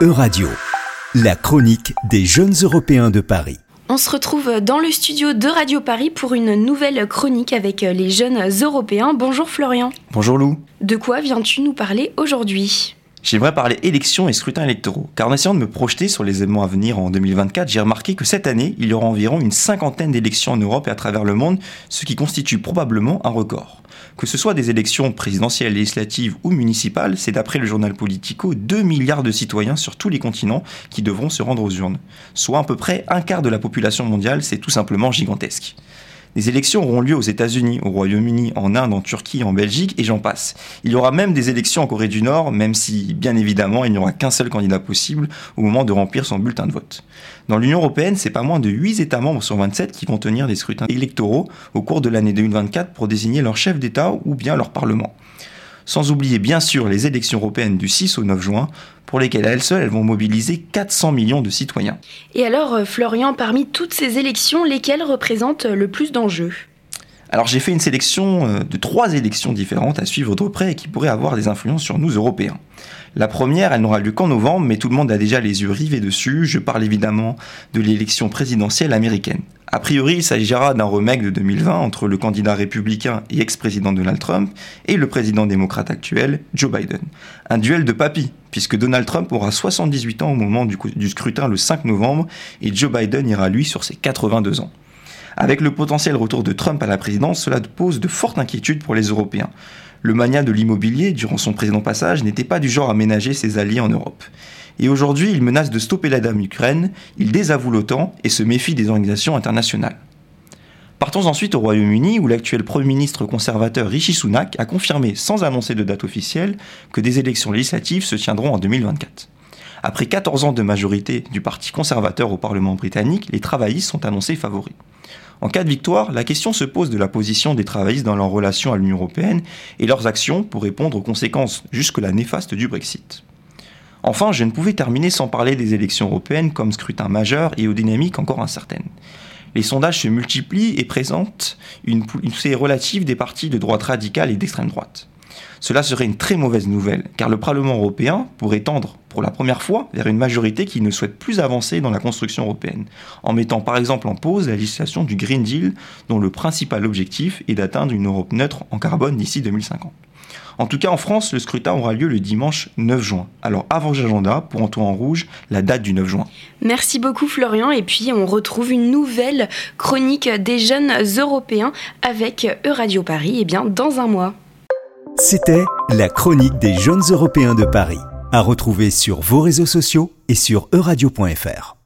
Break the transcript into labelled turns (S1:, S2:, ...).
S1: Euradio, la chronique des jeunes Européens de Paris.
S2: On se retrouve dans le studio de Radio Paris pour une nouvelle chronique avec les jeunes Européens. Bonjour Florian.
S3: Bonjour Lou.
S2: De quoi viens-tu nous parler aujourd'hui?
S3: J'aimerais parler élections et scrutins électoraux, car en essayant de me projeter sur les événements à venir en 2024, j'ai remarqué que cette année, il y aura environ une cinquantaine d'élections en Europe et à travers le monde, ce qui constitue probablement un record. Que ce soit des élections présidentielles, législatives ou municipales, c'est d'après le journal Politico 2 milliards de citoyens sur tous les continents qui devront se rendre aux urnes. Soit à peu près un quart de la population mondiale, c'est tout simplement gigantesque. Les élections auront lieu aux États-Unis, au Royaume-Uni, en Inde, en Turquie, en Belgique et j'en passe. Il y aura même des élections en Corée du Nord, même si, bien évidemment, il n'y aura qu'un seul candidat possible au moment de remplir son bulletin de vote. Dans l'Union européenne, c'est pas moins de 8 États membres sur 27 qui vont tenir des scrutins électoraux au cours de l'année 2024 pour désigner leur chef d'État ou bien leur Parlement sans oublier bien sûr les élections européennes du 6 au 9 juin, pour lesquelles à elles seules, elles vont mobiliser 400 millions de citoyens.
S2: Et alors, euh, Florian, parmi toutes ces élections, lesquelles représentent le plus d'enjeux?
S3: Alors j'ai fait une sélection euh, de trois élections différentes à suivre de près et qui pourraient avoir des influences sur nous Européens. La première, elle n'aura lieu qu'en novembre, mais tout le monde a déjà les yeux rivés dessus. Je parle évidemment de l'élection présidentielle américaine. A priori, il s'agira d'un remake de 2020 entre le candidat républicain et ex-président Donald Trump et le président démocrate actuel, Joe Biden. Un duel de papy, puisque Donald Trump aura 78 ans au moment du, scrutin le 5 novembre et Joe Biden ira lui sur ses 82 ans. Avec le potentiel retour de Trump à la présidence, cela pose de fortes inquiétudes pour les Européens. Le mania de l'immobilier, durant son précédent passage, n'était pas du genre à ménager ses alliés en Europe. Et aujourd'hui, il menace de stopper la dame Ukraine, il désavoue l'OTAN et se méfie des organisations internationales. Partons ensuite au Royaume-Uni où l'actuel Premier ministre conservateur Rishi Sunak a confirmé, sans annoncer de date officielle, que des élections législatives se tiendront en 2024. Après 14 ans de majorité du Parti conservateur au Parlement britannique, les travaillistes sont annoncés favoris. En cas de victoire, la question se pose de la position des travaillistes dans leur relation à l'Union européenne et leurs actions pour répondre aux conséquences jusque-là néfastes du Brexit. Enfin, je ne pouvais terminer sans parler des élections européennes comme scrutin majeur et aux dynamiques encore incertaines. Les sondages se multiplient et présentent une poussée relative des partis de droite radicale et d'extrême droite. Cela serait une très mauvaise nouvelle, car le Parlement européen pourrait tendre pour la première fois vers une majorité qui ne souhaite plus avancer dans la construction européenne, en mettant par exemple en pause la législation du Green Deal, dont le principal objectif est d'atteindre une Europe neutre en carbone d'ici 2050. En tout cas, en France, le scrutin aura lieu le dimanche 9 juin. Alors, avant l'agenda, pour en tout en rouge, la date du 9 juin.
S2: Merci beaucoup, Florian. Et puis, on retrouve une nouvelle chronique des jeunes européens avec Euradio Paris, et eh bien, dans un mois.
S1: C'était la chronique des jeunes européens de Paris, à retrouver sur vos réseaux sociaux et sur euradio.fr.